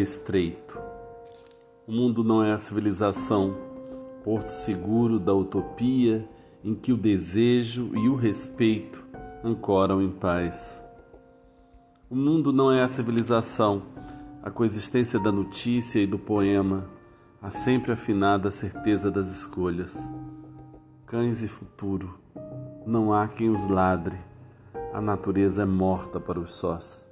estreito. O mundo não é a civilização, porto seguro da utopia em que o desejo e o respeito ancoram em paz. O mundo não é a civilização, a coexistência da notícia e do poema, a sempre afinada certeza das escolhas. Cães e futuro, não há quem os ladre, a natureza é morta para os sós.